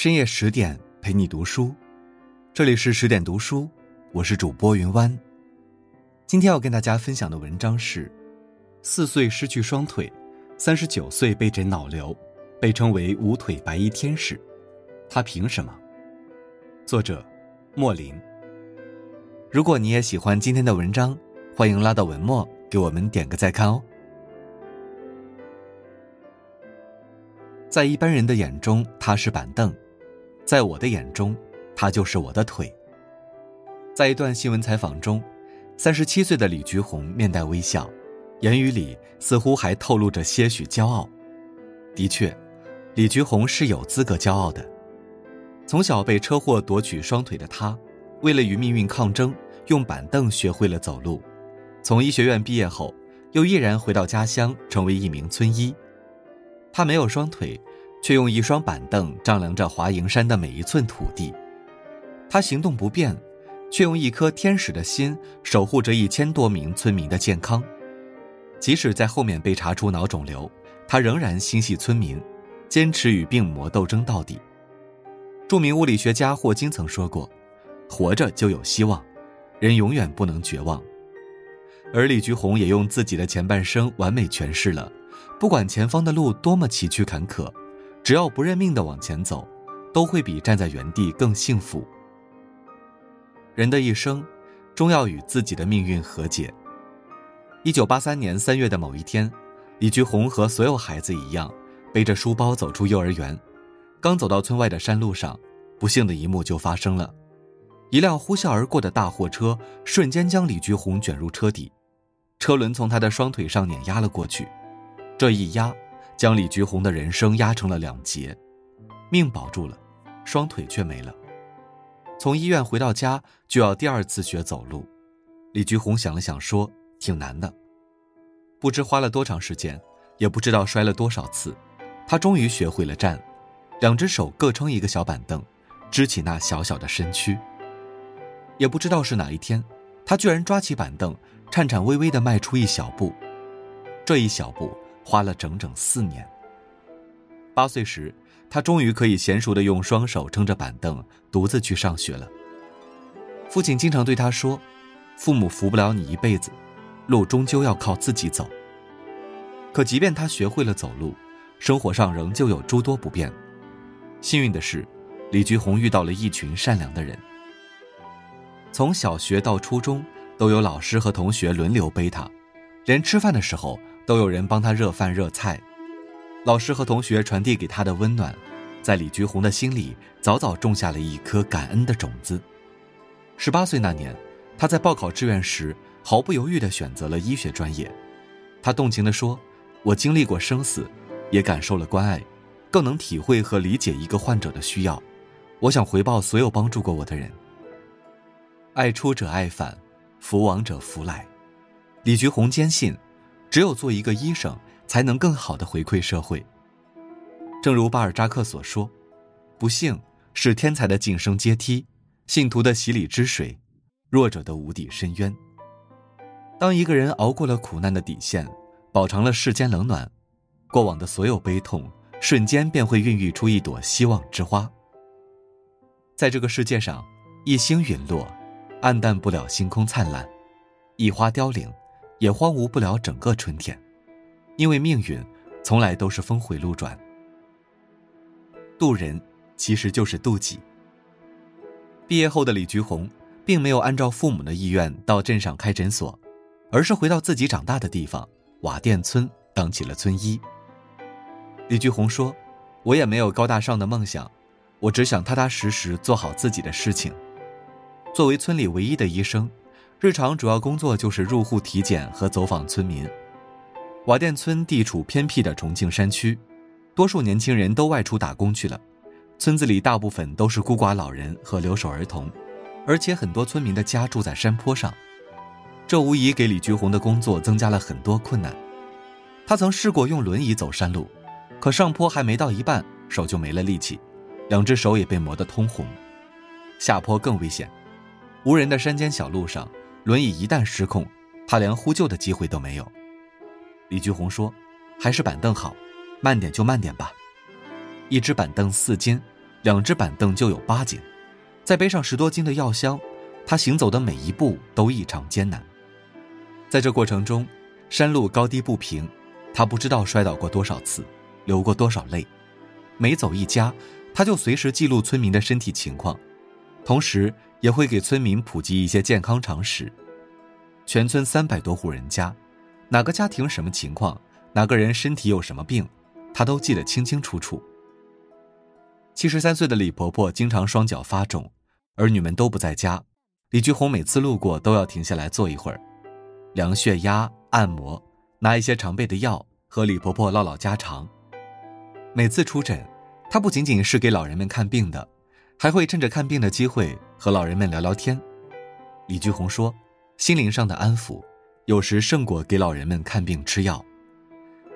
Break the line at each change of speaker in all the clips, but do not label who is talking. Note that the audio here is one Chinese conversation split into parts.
深夜十点陪你读书，这里是十点读书，我是主播云湾。今天要跟大家分享的文章是：四岁失去双腿，三十九岁被诊脑瘤，被称为无腿白衣天使，他凭什么？作者：莫林。如果你也喜欢今天的文章，欢迎拉到文末给我们点个再看哦。在一般人的眼中，他是板凳；在我的眼中，他就是我的腿。在一段新闻采访中，三十七岁的李菊红面带微笑，言语里似乎还透露着些许骄傲。的确，李菊红是有资格骄傲的。从小被车祸夺取双腿的他，为了与命运抗争，用板凳学会了走路。从医学院毕业后，又毅然回到家乡，成为一名村医。他没有双腿，却用一双板凳丈量着华蓥山的每一寸土地；他行动不便，却用一颗天使的心守护着一千多名村民的健康。即使在后面被查出脑肿瘤，他仍然心系村民，坚持与病魔斗争到底。著名物理学家霍金曾说过：“活着就有希望，人永远不能绝望。”而李菊红也用自己的前半生完美诠释了。不管前方的路多么崎岖坎坷，只要不认命的往前走，都会比站在原地更幸福。人的一生，终要与自己的命运和解。一九八三年三月的某一天，李菊红和所有孩子一样，背着书包走出幼儿园。刚走到村外的山路上，不幸的一幕就发生了：一辆呼啸而过的大货车瞬间将李菊红卷入车底，车轮从他的双腿上碾压了过去。这一压，将李菊红的人生压成了两截，命保住了，双腿却没了。从医院回到家，就要第二次学走路。李菊红想了想，说：“挺难的。”不知花了多长时间，也不知道摔了多少次，他终于学会了站，两只手各撑一个小板凳，支起那小小的身躯。也不知道是哪一天，他居然抓起板凳，颤颤巍巍地迈出一小步。这一小步。花了整整四年。八岁时，他终于可以娴熟的用双手撑着板凳，独自去上学了。父亲经常对他说：“父母扶不了你一辈子，路终究要靠自己走。”可即便他学会了走路，生活上仍旧有诸多不便。幸运的是，李菊红遇到了一群善良的人。从小学到初中，都有老师和同学轮流背他，连吃饭的时候。都有人帮他热饭热菜，老师和同学传递给他的温暖，在李菊红的心里早早种下了一颗感恩的种子。十八岁那年，他在报考志愿时毫不犹豫地选择了医学专业。他动情地说：“我经历过生死，也感受了关爱，更能体会和理解一个患者的需要。我想回报所有帮助过我的人。爱出者爱返，福往者福来。”李菊红坚信。只有做一个医生，才能更好的回馈社会。正如巴尔扎克所说：“不幸是天才的晋升阶梯，信徒的洗礼之水，弱者的无底深渊。”当一个人熬过了苦难的底线，饱尝了世间冷暖，过往的所有悲痛，瞬间便会孕育出一朵希望之花。在这个世界上，一星陨落，暗淡不了星空灿烂；一花凋零。也荒芜不了整个春天，因为命运从来都是峰回路转。渡人其实就是渡己。毕业后的李菊红，并没有按照父母的意愿到镇上开诊所，而是回到自己长大的地方瓦店村当起了村医。李菊红说：“我也没有高大上的梦想，我只想踏踏实实做好自己的事情。作为村里唯一的医生。”日常主要工作就是入户体检和走访村民。瓦店村地处偏僻的重庆山区，多数年轻人都外出打工去了，村子里大部分都是孤寡老人和留守儿童，而且很多村民的家住在山坡上，这无疑给李菊红的工作增加了很多困难。他曾试过用轮椅走山路，可上坡还没到一半，手就没了力气，两只手也被磨得通红。下坡更危险，无人的山间小路上。轮椅一旦失控，他连呼救的机会都没有。李菊红说：“还是板凳好，慢点就慢点吧。”一只板凳四斤，两只板凳就有八斤，再背上十多斤的药箱，他行走的每一步都异常艰难。在这过程中，山路高低不平，他不知道摔倒过多少次，流过多少泪。每走一家，他就随时记录村民的身体情况，同时也会给村民普及一些健康常识。全村三百多户人家，哪个家庭什么情况，哪个人身体有什么病，他都记得清清楚楚。七十三岁的李婆婆经常双脚发肿，儿女们都不在家，李菊红每次路过都要停下来坐一会儿，量血压、按摩，拿一些常备的药，和李婆婆唠唠家常。每次出诊，他不仅仅是给老人们看病的，还会趁着看病的机会和老人们聊聊天。李菊红说：“心灵上的安抚，有时胜过给老人们看病吃药。”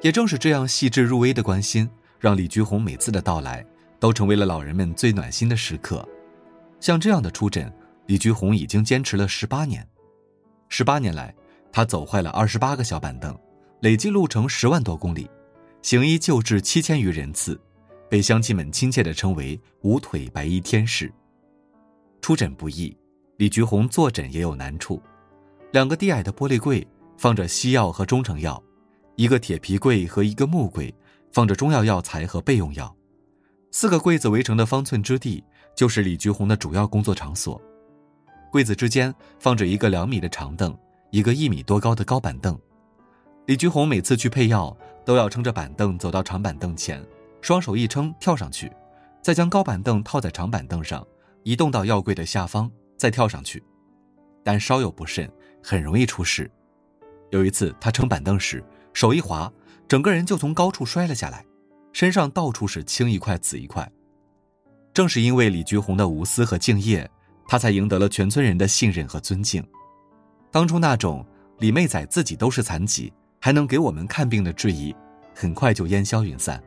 也正是这样细致入微的关心，让李菊红每次的到来都成为了老人们最暖心的时刻。像这样的出诊，李菊红已经坚持了十八年。十八年来，他走坏了二十八个小板凳，累计路程十万多公里。行医救治七千余人次，被乡亲们亲切地称为“无腿白衣天使”。出诊不易，李菊红坐诊也有难处。两个低矮的玻璃柜放着西药和中成药，一个铁皮柜和一个木柜放着中药药材和备用药。四个柜子围成的方寸之地，就是李菊红的主要工作场所。柜子之间放着一个两米的长凳，一个一米多高的高板凳。李菊红每次去配药。都要撑着板凳走到长板凳前，双手一撑跳上去，再将高板凳套在长板凳上，移动到药柜的下方，再跳上去。但稍有不慎，很容易出事。有一次，他撑板凳时手一滑，整个人就从高处摔了下来，身上到处是青一块紫一块。正是因为李菊红的无私和敬业，他才赢得了全村人的信任和尊敬。当初那种李妹仔自己都是残疾。还能给我们看病的质疑，很快就烟消云散。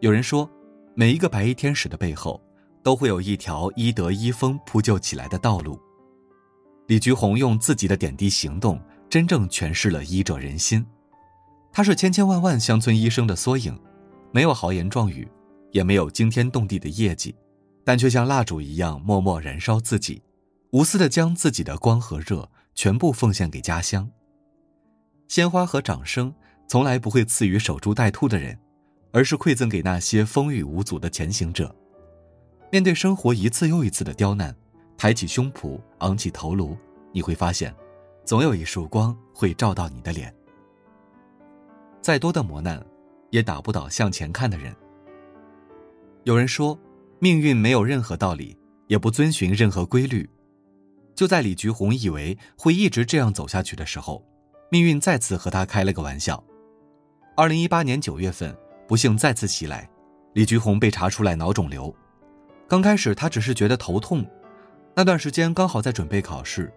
有人说，每一个白衣天使的背后，都会有一条医德医风铺就起来的道路。李菊红用自己的点滴行动，真正诠释了医者仁心。他是千千万万乡村医生的缩影，没有豪言壮语，也没有惊天动地的业绩，但却像蜡烛一样默默燃烧自己，无私的将自己的光和热全部奉献给家乡。鲜花和掌声从来不会赐予守株待兔的人，而是馈赠给那些风雨无阻的前行者。面对生活一次又一次的刁难，抬起胸脯，昂起头颅，你会发现，总有一束光会照到你的脸。再多的磨难，也打不倒向前看的人。有人说，命运没有任何道理，也不遵循任何规律。就在李菊红以为会一直这样走下去的时候。命运再次和他开了个玩笑。二零一八年九月份，不幸再次袭来，李菊红被查出来脑肿瘤。刚开始，她只是觉得头痛，那段时间刚好在准备考试，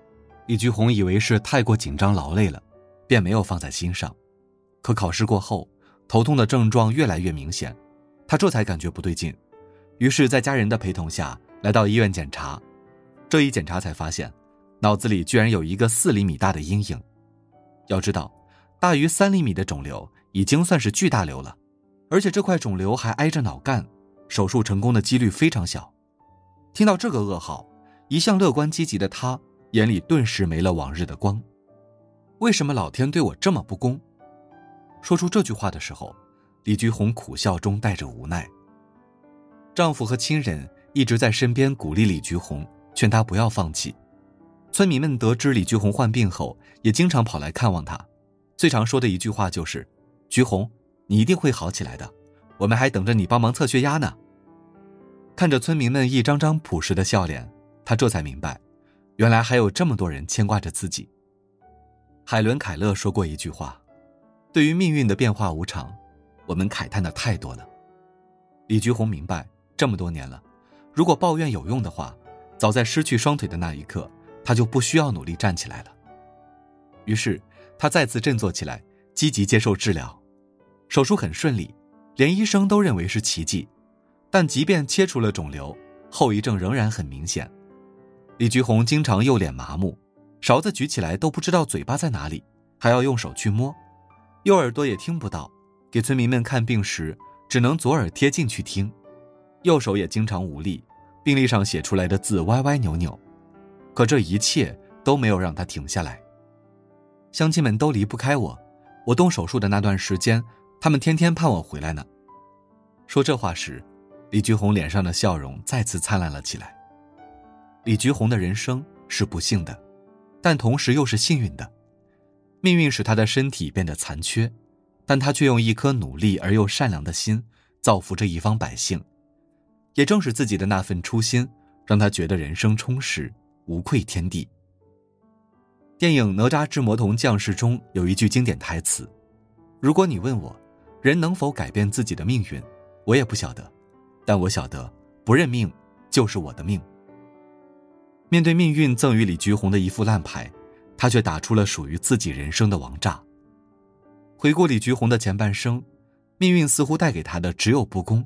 李菊红以为是太过紧张劳累了，便没有放在心上。可考试过后，头痛的症状越来越明显，他这才感觉不对劲，于是，在家人的陪同下来到医院检查。这一检查才发现，脑子里居然有一个四厘米大的阴影。要知道，大于三厘米的肿瘤已经算是巨大瘤了，而且这块肿瘤还挨着脑干，手术成功的几率非常小。听到这个噩耗，一向乐观积极的他眼里顿时没了往日的光。为什么老天对我这么不公？说出这句话的时候，李菊红苦笑中带着无奈。丈夫和亲人一直在身边鼓励李菊红，劝她不要放弃。村民们得知李菊红患病后，也经常跑来看望她。最常说的一句话就是：“菊红，你一定会好起来的，我们还等着你帮忙测血压呢。”看着村民们一张张朴实的笑脸，他这才明白，原来还有这么多人牵挂着自己。海伦·凯勒说过一句话：“对于命运的变化无常，我们慨叹的太多了。”李菊红明白，这么多年了，如果抱怨有用的话，早在失去双腿的那一刻。他就不需要努力站起来了。于是，他再次振作起来，积极接受治疗。手术很顺利，连医生都认为是奇迹。但即便切除了肿瘤，后遗症仍然很明显。李菊红经常右脸麻木，勺子举起来都不知道嘴巴在哪里，还要用手去摸；右耳朵也听不到，给村民们看病时只能左耳贴近去听。右手也经常无力，病历上写出来的字歪歪扭扭，可这一切都没有让他停下来。乡亲们都离不开我，我动手术的那段时间，他们天天盼我回来呢。说这话时，李菊红脸上的笑容再次灿烂了起来。李菊红的人生是不幸的，但同时又是幸运的。命运使他的身体变得残缺，但他却用一颗努力而又善良的心造福着一方百姓。也正是自己的那份初心，让他觉得人生充实，无愧天地。电影《哪吒之魔童降世》中有一句经典台词：“如果你问我，人能否改变自己的命运，我也不晓得，但我晓得，不认命就是我的命。”面对命运赠予李菊红的一副烂牌，他却打出了属于自己人生的王炸。回顾李菊红的前半生，命运似乎带给他的只有不公，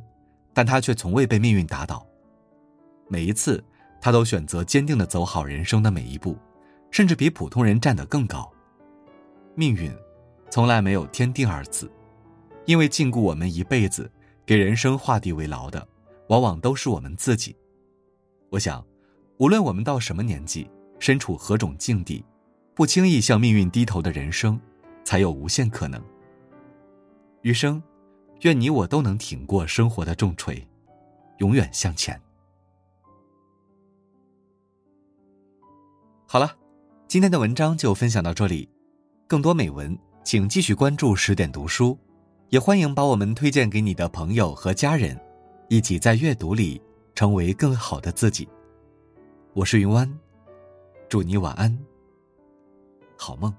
但他却从未被命运打倒。每一次，他都选择坚定的走好人生的每一步，甚至比普通人站得更高。命运，从来没有天定二字，因为禁锢我们一辈子，给人生画地为牢的，往往都是我们自己。我想。无论我们到什么年纪，身处何种境地，不轻易向命运低头的人生，才有无限可能。余生，愿你我都能挺过生活的重锤，永远向前。好了，今天的文章就分享到这里，更多美文请继续关注十点读书，也欢迎把我们推荐给你的朋友和家人，一起在阅读里成为更好的自己。我是云湾，祝你晚安，好梦。